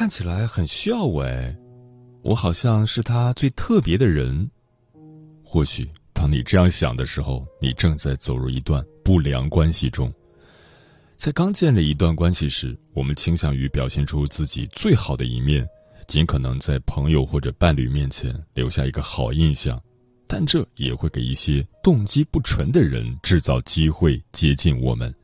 看起来很需要我哎，我好像是他最特别的人。或许当你这样想的时候，你正在走入一段不良关系中。在刚建立一段关系时，我们倾向于表现出自己最好的一面，尽可能在朋友或者伴侣面前留下一个好印象，但这也会给一些动机不纯的人制造机会接近我们。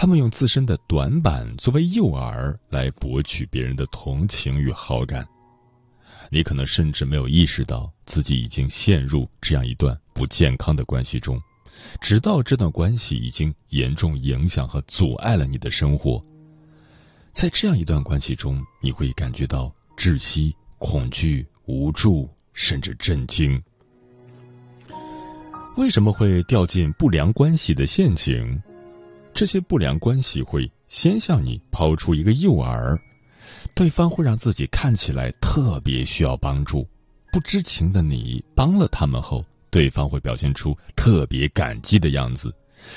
他们用自身的短板作为诱饵，来博取别人的同情与好感。你可能甚至没有意识到自己已经陷入这样一段不健康的关系中，直到这段关系已经严重影响和阻碍了你的生活。在这样一段关系中，你会感觉到窒息、恐惧、无助，甚至震惊。为什么会掉进不良关系的陷阱？这些不良关系会先向你抛出一个诱饵，对方会让自己看起来特别需要帮助，不知情的你帮了他们后，对方会表现出特别感激的样子，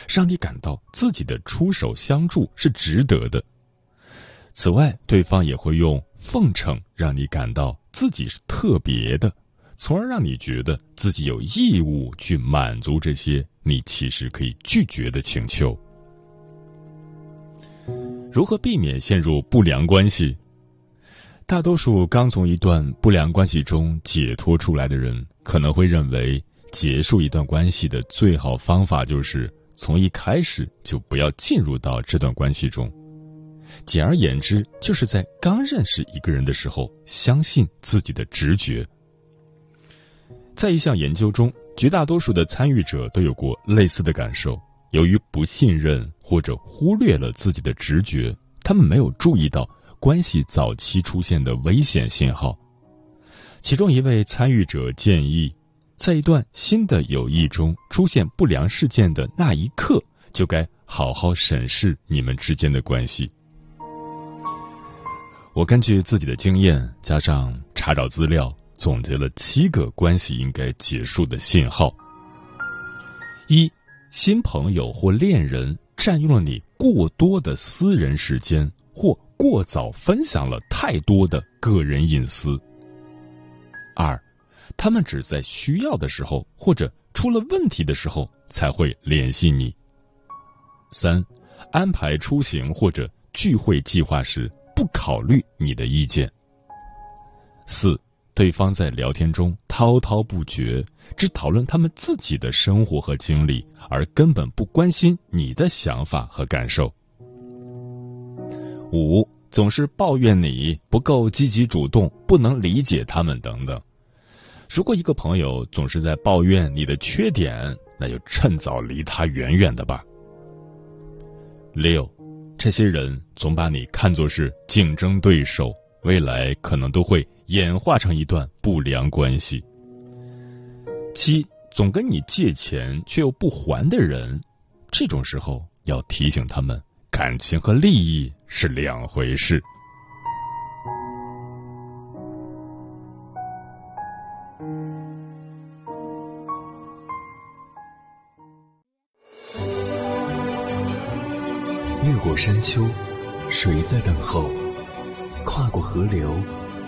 让你感到自己的出手相助是值得的。此外，对方也会用奉承让你感到自己是特别的，从而让你觉得自己有义务去满足这些你其实可以拒绝的请求。如何避免陷入不良关系？大多数刚从一段不良关系中解脱出来的人，可能会认为结束一段关系的最好方法就是从一开始就不要进入到这段关系中。简而言之，就是在刚认识一个人的时候，相信自己的直觉。在一项研究中，绝大多数的参与者都有过类似的感受。由于不信任或者忽略了自己的直觉，他们没有注意到关系早期出现的危险信号。其中一位参与者建议，在一段新的友谊中出现不良事件的那一刻，就该好好审视你们之间的关系。我根据自己的经验，加上查找资料，总结了七个关系应该结束的信号。一新朋友或恋人占用了你过多的私人时间，或过早分享了太多的个人隐私。二，他们只在需要的时候或者出了问题的时候才会联系你。三，安排出行或者聚会计划时不考虑你的意见。四。对方在聊天中滔滔不绝，只讨论他们自己的生活和经历，而根本不关心你的想法和感受。五，总是抱怨你不够积极主动，不能理解他们等等。如果一个朋友总是在抱怨你的缺点，那就趁早离他远远的吧。六，这些人总把你看作是竞争对手，未来可能都会。演化成一段不良关系。七，总跟你借钱却又不还的人，这种时候要提醒他们，感情和利益是两回事。越过山丘，谁在等候？跨过河流。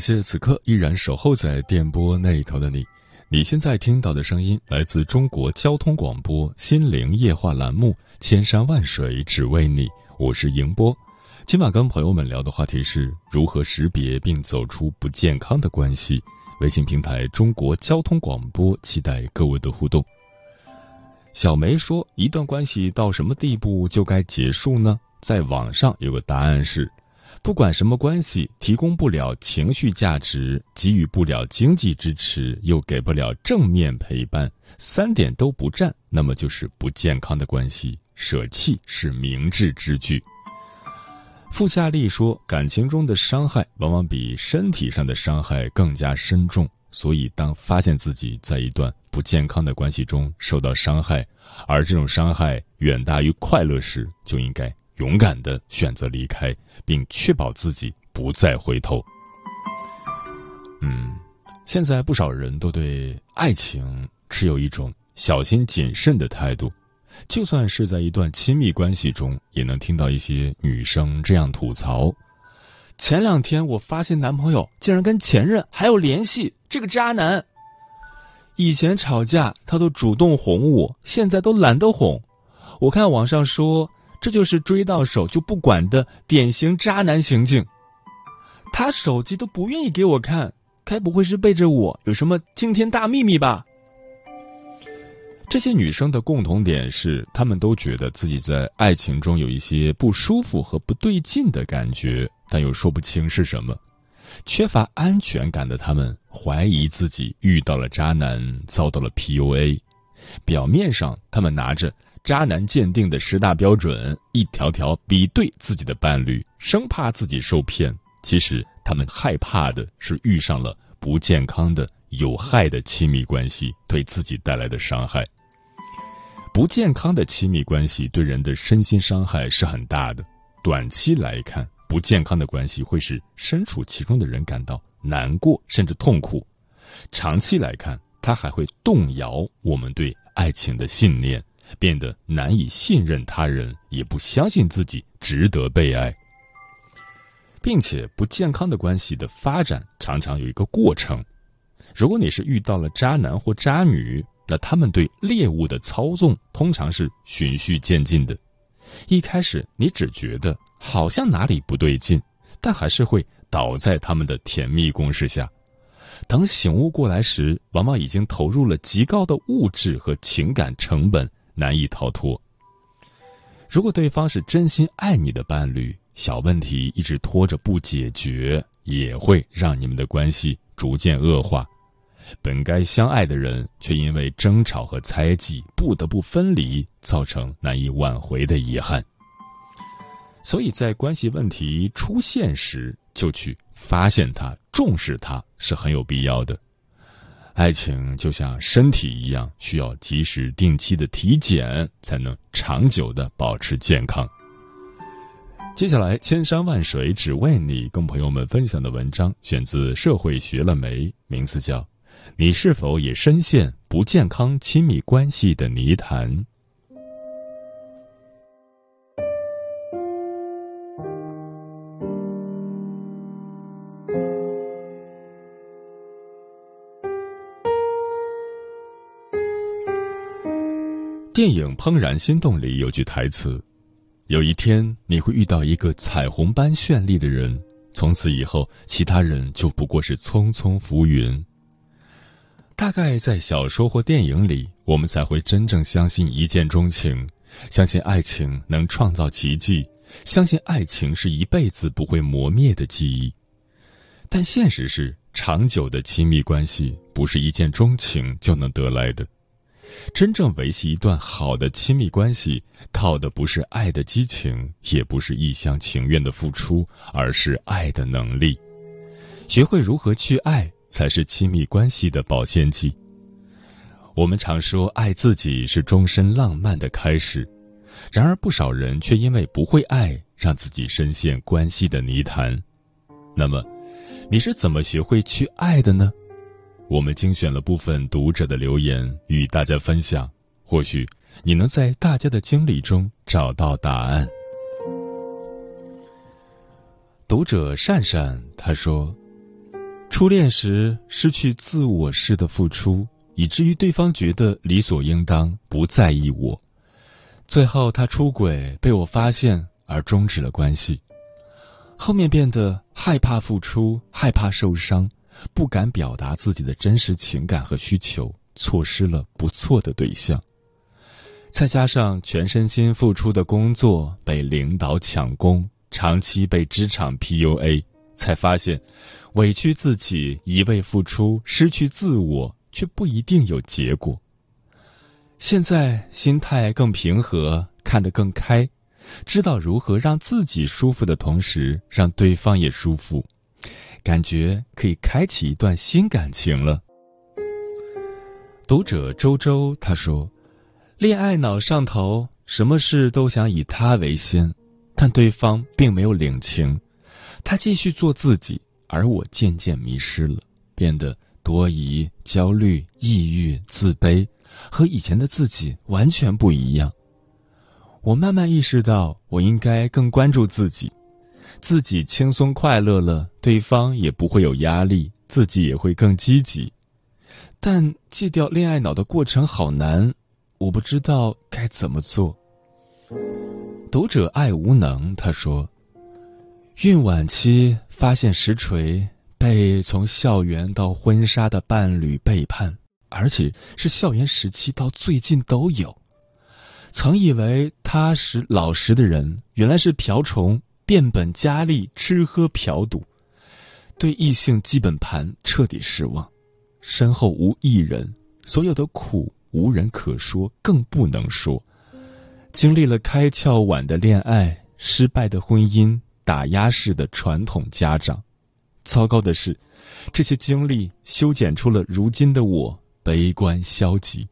谢此刻依然守候在电波那一头的你。你现在听到的声音来自中国交通广播心灵夜话栏目《千山万水只为你》，我是迎波。今晚跟朋友们聊的话题是如何识别并走出不健康的关系。微信平台中国交通广播，期待各位的互动。小梅说：“一段关系到什么地步就该结束呢？”在网上有个答案是。不管什么关系，提供不了情绪价值，给予不了经济支持，又给不了正面陪伴，三点都不占，那么就是不健康的关系。舍弃是明智之举。傅夏利说，感情中的伤害往往比身体上的伤害更加深重，所以当发现自己在一段不健康的关系中受到伤害，而这种伤害远大于快乐时，就应该。勇敢的选择离开，并确保自己不再回头。嗯，现在不少人都对爱情持有一种小心谨慎的态度，就算是在一段亲密关系中，也能听到一些女生这样吐槽：前两天我发现男朋友竟然跟前任还有联系，这个渣男！以前吵架他都主动哄我，现在都懒得哄。我看网上说。这就是追到手就不管的典型渣男行径。他手机都不愿意给我看，该不会是背着我有什么惊天大秘密吧？这些女生的共同点是，她们都觉得自己在爱情中有一些不舒服和不对劲的感觉，但又说不清是什么。缺乏安全感的她们怀疑自己遇到了渣男，遭到了 PUA。表面上，她们拿着。渣男鉴定的十大标准，一条条比对自己的伴侣，生怕自己受骗。其实他们害怕的是遇上了不健康的、有害的亲密关系对自己带来的伤害。不健康的亲密关系对人的身心伤害是很大的。短期来看，不健康的关系会使身处其中的人感到难过甚至痛苦；长期来看，它还会动摇我们对爱情的信念。变得难以信任他人，也不相信自己值得被爱，并且不健康的关系的发展常常有一个过程。如果你是遇到了渣男或渣女，那他们对猎物的操纵通常是循序渐进的。一开始你只觉得好像哪里不对劲，但还是会倒在他们的甜蜜攻势下。等醒悟过来时，往往已经投入了极高的物质和情感成本。难以逃脱。如果对方是真心爱你的伴侣，小问题一直拖着不解决，也会让你们的关系逐渐恶化。本该相爱的人，却因为争吵和猜忌不得不分离，造成难以挽回的遗憾。所以在关系问题出现时，就去发现它、重视它，是很有必要的。爱情就像身体一样，需要及时定期的体检，才能长久的保持健康。接下来，千山万水只为你，跟朋友们分享的文章选自《社会学了没》，名字叫《你是否也深陷不健康亲密关系的泥潭》。电影《怦然心动》里有句台词：“有一天你会遇到一个彩虹般绚丽的人，从此以后，其他人就不过是匆匆浮云。”大概在小说或电影里，我们才会真正相信一见钟情，相信爱情能创造奇迹，相信爱情是一辈子不会磨灭的记忆。但现实是，长久的亲密关系不是一见钟情就能得来的。真正维系一段好的亲密关系，靠的不是爱的激情，也不是一厢情愿的付出，而是爱的能力。学会如何去爱，才是亲密关系的保鲜剂。我们常说，爱自己是终身浪漫的开始。然而不少人却因为不会爱，让自己深陷关系的泥潭。那么，你是怎么学会去爱的呢？我们精选了部分读者的留言与大家分享，或许你能在大家的经历中找到答案。读者善善他说：“初恋时失去自我式的付出，以至于对方觉得理所应当，不在意我。最后他出轨被我发现而终止了关系。后面变得害怕付出，害怕受伤。”不敢表达自己的真实情感和需求，错失了不错的对象。再加上全身心付出的工作被领导抢功，长期被职场 PUA，才发现委屈自己一味付出，失去自我，却不一定有结果。现在心态更平和，看得更开，知道如何让自己舒服的同时，让对方也舒服。感觉可以开启一段新感情了。读者周周他说：“恋爱脑上头，什么事都想以他为先，但对方并没有领情。他继续做自己，而我渐渐迷失了，变得多疑、焦虑、抑郁、自卑，和以前的自己完全不一样。我慢慢意识到，我应该更关注自己。”自己轻松快乐了，对方也不会有压力，自己也会更积极。但戒掉恋爱脑的过程好难，我不知道该怎么做。读者爱无能，他说：孕晚期发现实锤，被从校园到婚纱的伴侣背叛，而且是校园时期到最近都有。曾以为踏实老实的人，原来是瓢虫。变本加厉，吃喝嫖赌，对异性基本盘彻底失望，身后无一人，所有的苦无人可说，更不能说。经历了开窍晚的恋爱，失败的婚姻，打压式的传统家长，糟糕的是，这些经历修剪出了如今的我，悲观消极。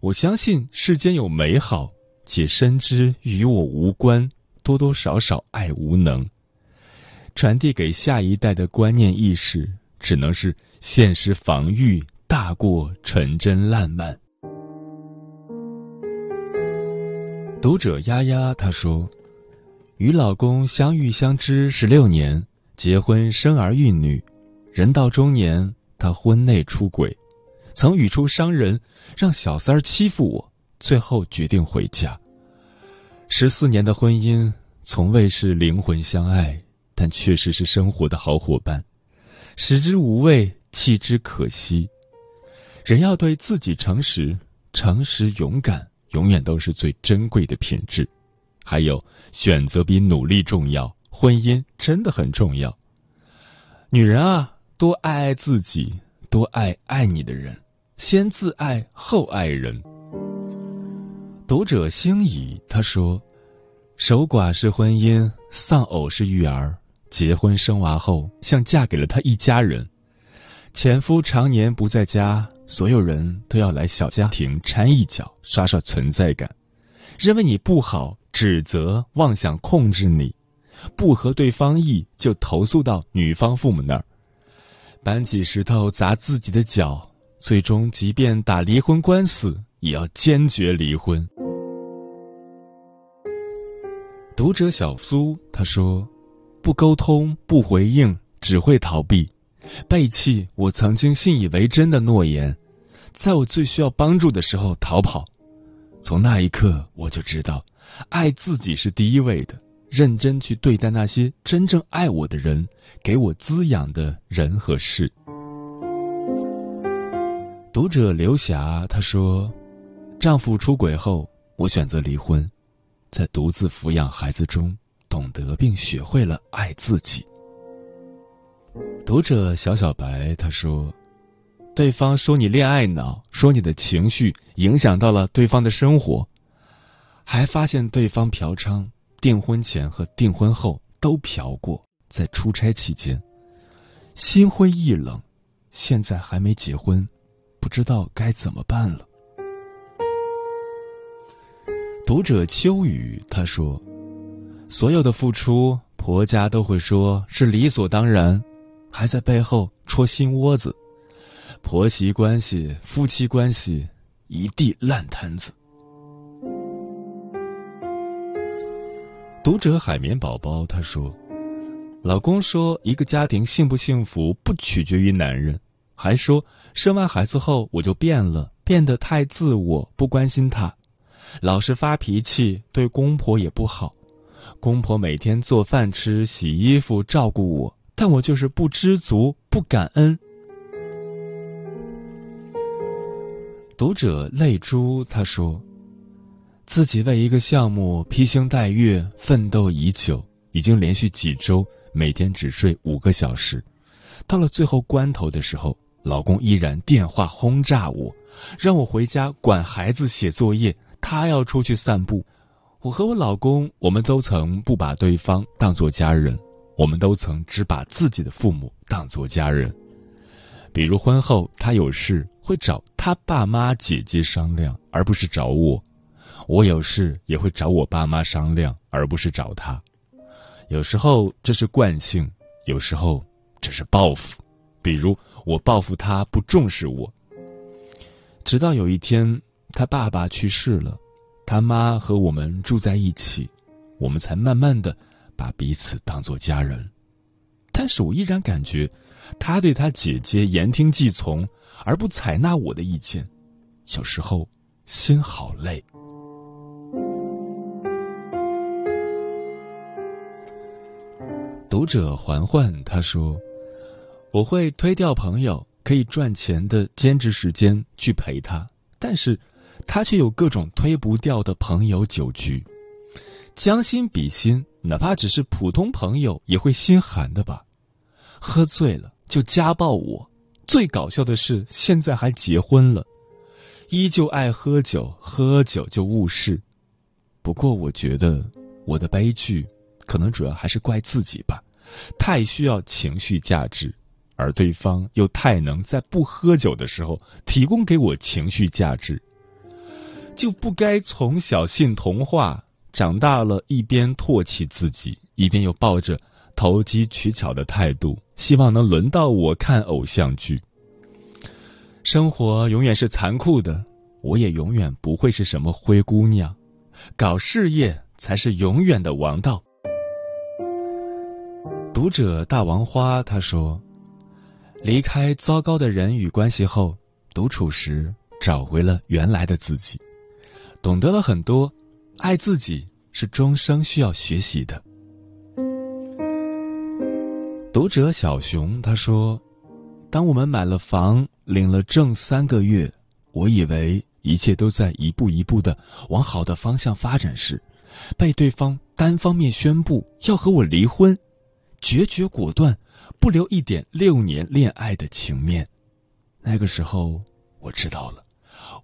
我相信世间有美好，且深知与我无关。多多少少爱无能，传递给下一代的观念意识，只能是现实防御大过纯真烂漫。读者丫丫他说，与老公相遇相知十六年，结婚生儿育女，人到中年，他婚内出轨，曾语出伤人，让小三儿欺负我，最后决定回家。十四年的婚姻，从未是灵魂相爱，但确实是生活的好伙伴。食之无味，弃之可惜。人要对自己诚实，诚实勇敢，永远都是最珍贵的品质。还有，选择比努力重要，婚姻真的很重要。女人啊，多爱爱自己，多爱爱你的人，先自爱后爱人。读者星乙他说：“守寡是婚姻，丧偶是育儿。结婚生娃后，像嫁给了他一家人。前夫常年不在家，所有人都要来小家庭掺一脚，刷刷存在感，认为你不好，指责、妄想控制你，不合对方意就投诉到女方父母那儿，搬起石头砸自己的脚，最终即便打离婚官司。”也要坚决离婚。读者小苏他说：“不沟通，不回应，只会逃避，背弃我曾经信以为真的诺言，在我最需要帮助的时候逃跑。从那一刻，我就知道，爱自己是第一位的，认真去对待那些真正爱我的人，给我滋养的人和事。”读者刘霞他说。丈夫出轨后，我选择离婚，在独自抚养孩子中，懂得并学会了爱自己。读者小小白他说：“对方说你恋爱脑，说你的情绪影响到了对方的生活，还发现对方嫖娼，订婚前和订婚后都嫖过，在出差期间，心灰意冷，现在还没结婚，不知道该怎么办了。”读者秋雨他说：“所有的付出，婆家都会说是理所当然，还在背后戳心窝子。婆媳关系、夫妻关系，一地烂摊子。”读者海绵宝宝他说：“老公说，一个家庭幸不幸福不取决于男人，还说生完孩子后我就变了，变得太自我，不关心他。”老是发脾气，对公婆也不好。公婆每天做饭吃、洗衣服、照顾我，但我就是不知足、不感恩。读者泪珠他说，自己为一个项目披星戴月、奋斗已久，已经连续几周每天只睡五个小时。到了最后关头的时候，老公依然电话轰炸我，让我回家管孩子、写作业。他要出去散步，我和我老公，我们都曾不把对方当作家人，我们都曾只把自己的父母当作家人。比如婚后他有事会找他爸妈姐姐商量，而不是找我；我有事也会找我爸妈商量，而不是找他。有时候这是惯性，有时候这是报复。比如我报复他不重视我，直到有一天。他爸爸去世了，他妈和我们住在一起，我们才慢慢的把彼此当做家人。但是我依然感觉他对他姐姐言听计从，而不采纳我的意见，小时候心好累。读者环环他说：“我会推掉朋友可以赚钱的兼职时间去陪他，但是。”他却有各种推不掉的朋友酒局，将心比心，哪怕只是普通朋友也会心寒的吧。喝醉了就家暴我，最搞笑的是现在还结婚了，依旧爱喝酒，喝酒就误事。不过我觉得我的悲剧可能主要还是怪自己吧，太需要情绪价值，而对方又太能在不喝酒的时候提供给我情绪价值。就不该从小信童话，长大了一边唾弃自己，一边又抱着投机取巧的态度，希望能轮到我看偶像剧。生活永远是残酷的，我也永远不会是什么灰姑娘，搞事业才是永远的王道。读者大王花他说，离开糟糕的人与关系后，独处时找回了原来的自己。懂得了很多，爱自己是终生需要学习的。读者小熊他说：“当我们买了房，领了证三个月，我以为一切都在一步一步的往好的方向发展时，被对方单方面宣布要和我离婚，决绝果断，不留一点六年恋爱的情面。那个时候，我知道了，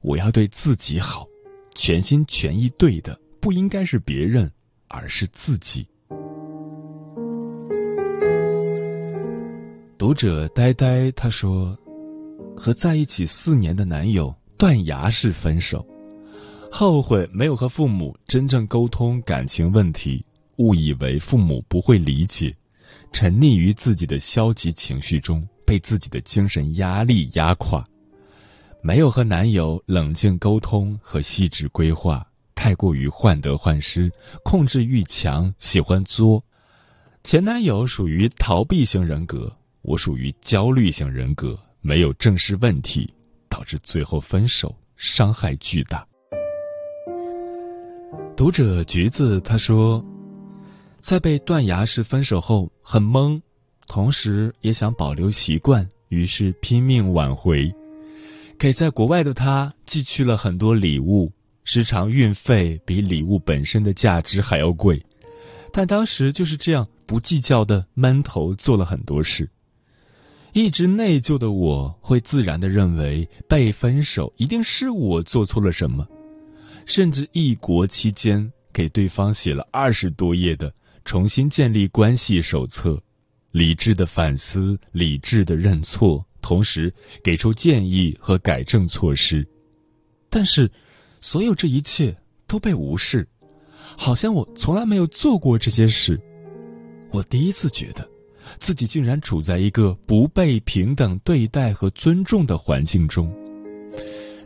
我要对自己好。”全心全意对的不应该是别人，而是自己。读者呆呆他说，和在一起四年的男友断崖式分手，后悔没有和父母真正沟通感情问题，误以为父母不会理解，沉溺于自己的消极情绪中，被自己的精神压力压垮。没有和男友冷静沟通和细致规划，太过于患得患失，控制欲强，喜欢作。前男友属于逃避型人格，我属于焦虑型人格，没有正视问题，导致最后分手，伤害巨大。读者橘子他说，在被断崖式分手后很懵，同时也想保留习惯，于是拼命挽回。给在国外的他寄去了很多礼物，时常运费比礼物本身的价值还要贵，但当时就是这样不计较的闷头做了很多事。一直内疚的我会自然的认为被分手一定是我做错了什么，甚至异国期间给对方写了二十多页的重新建立关系手册，理智的反思，理智的认错。同时给出建议和改正措施，但是所有这一切都被无视，好像我从来没有做过这些事。我第一次觉得自己竟然处在一个不被平等对待和尊重的环境中。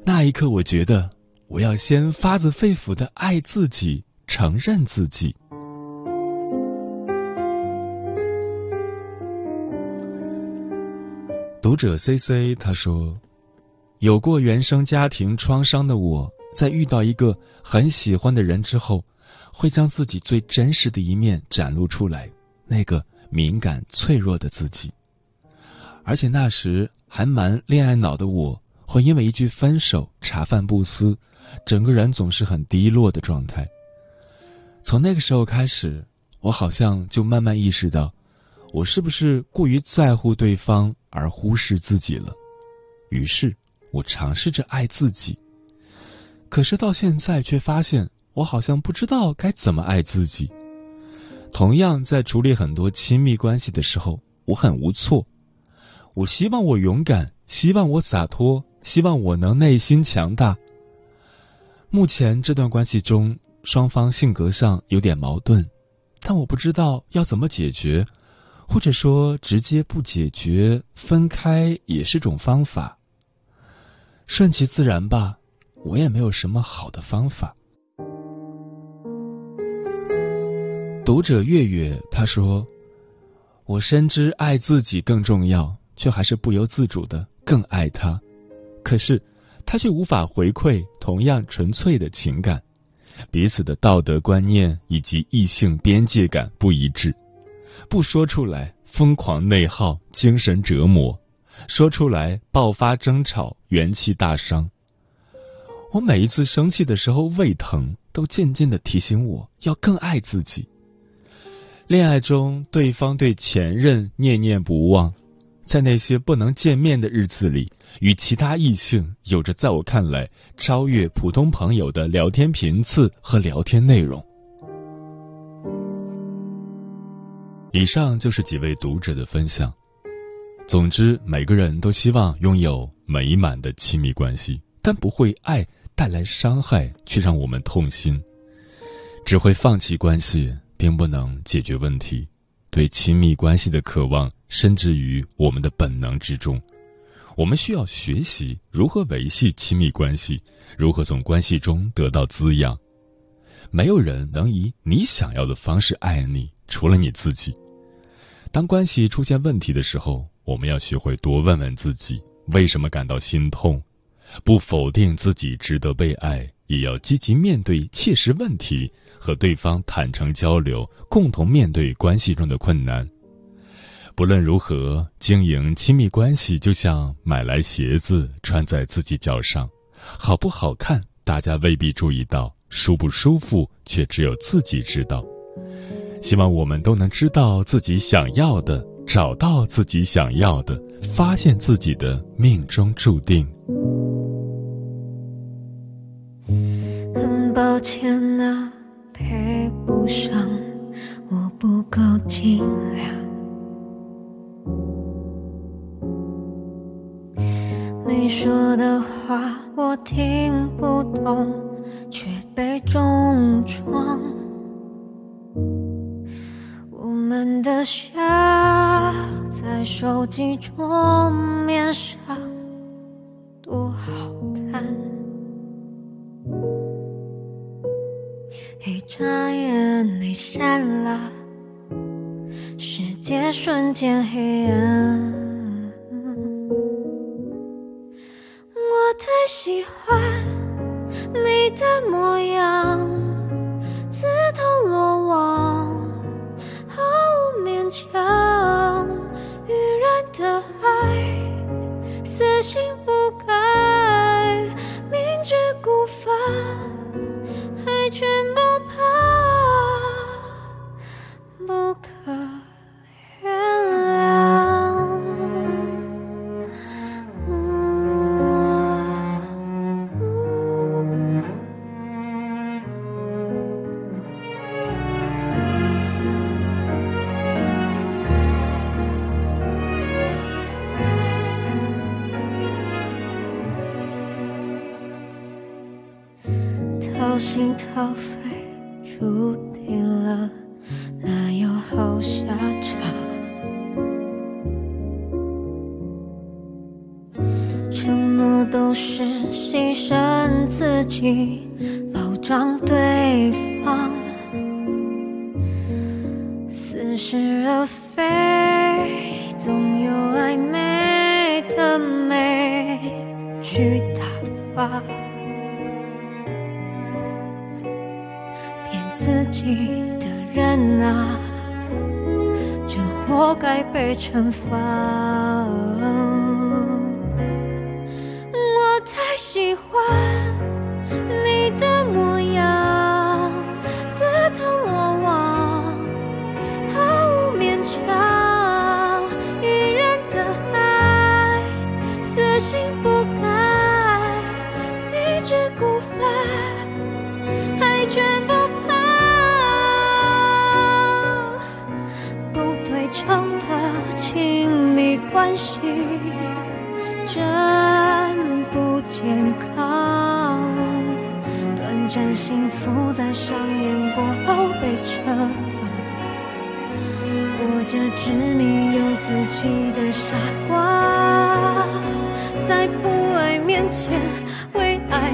那一刻，我觉得我要先发自肺腑的爱自己，承认自己。读者 C C 他说：“有过原生家庭创伤的我，在遇到一个很喜欢的人之后，会将自己最真实的一面展露出来，那个敏感脆弱的自己。而且那时还蛮恋爱脑的我，会因为一句分手茶饭不思，整个人总是很低落的状态。从那个时候开始，我好像就慢慢意识到。”我是不是过于在乎对方而忽视自己了？于是我尝试着爱自己，可是到现在却发现，我好像不知道该怎么爱自己。同样，在处理很多亲密关系的时候，我很无措。我希望我勇敢，希望我洒脱，希望我能内心强大。目前这段关系中，双方性格上有点矛盾，但我不知道要怎么解决。或者说，直接不解决，分开也是种方法。顺其自然吧，我也没有什么好的方法。读者月月他说：“我深知爱自己更重要，却还是不由自主的更爱他。可是他却无法回馈同样纯粹的情感，彼此的道德观念以及异性边界感不一致。”不说出来，疯狂内耗，精神折磨；说出来，爆发争吵，元气大伤。我每一次生气的时候胃疼，都渐渐的提醒我要更爱自己。恋爱中，对方对前任念念不忘，在那些不能见面的日子里，与其他异性有着在我看来超越普通朋友的聊天频次和聊天内容。以上就是几位读者的分享。总之，每个人都希望拥有美满的亲密关系，但不会爱带来伤害，却让我们痛心。只会放弃关系，并不能解决问题。对亲密关系的渴望深植于我们的本能之中。我们需要学习如何维系亲密关系，如何从关系中得到滋养。没有人能以你想要的方式爱你，除了你自己。当关系出现问题的时候，我们要学会多问问自己为什么感到心痛，不否定自己值得被爱，也要积极面对切实问题，和对方坦诚交流，共同面对关系中的困难。不论如何，经营亲密关系就像买来鞋子穿在自己脚上，好不好看大家未必注意到，舒不舒服却只有自己知道。希望我们都能知道自己想要的，找到自己想要的，发现自己的命中注定。很抱歉你的模样，是牺牲自己，保障对方，似是而非，总有暧昧的美去打发。骗自己的人啊，就活该被惩罚。喜欢你的模样，自投罗网，毫无勉强。愚人的爱，死性不改，明知故犯，还全不怕。不对称的亲密关系。真不健康，短暂幸福在上演过后被撤掉。我这执迷又自欺的傻瓜，在不爱面前为爱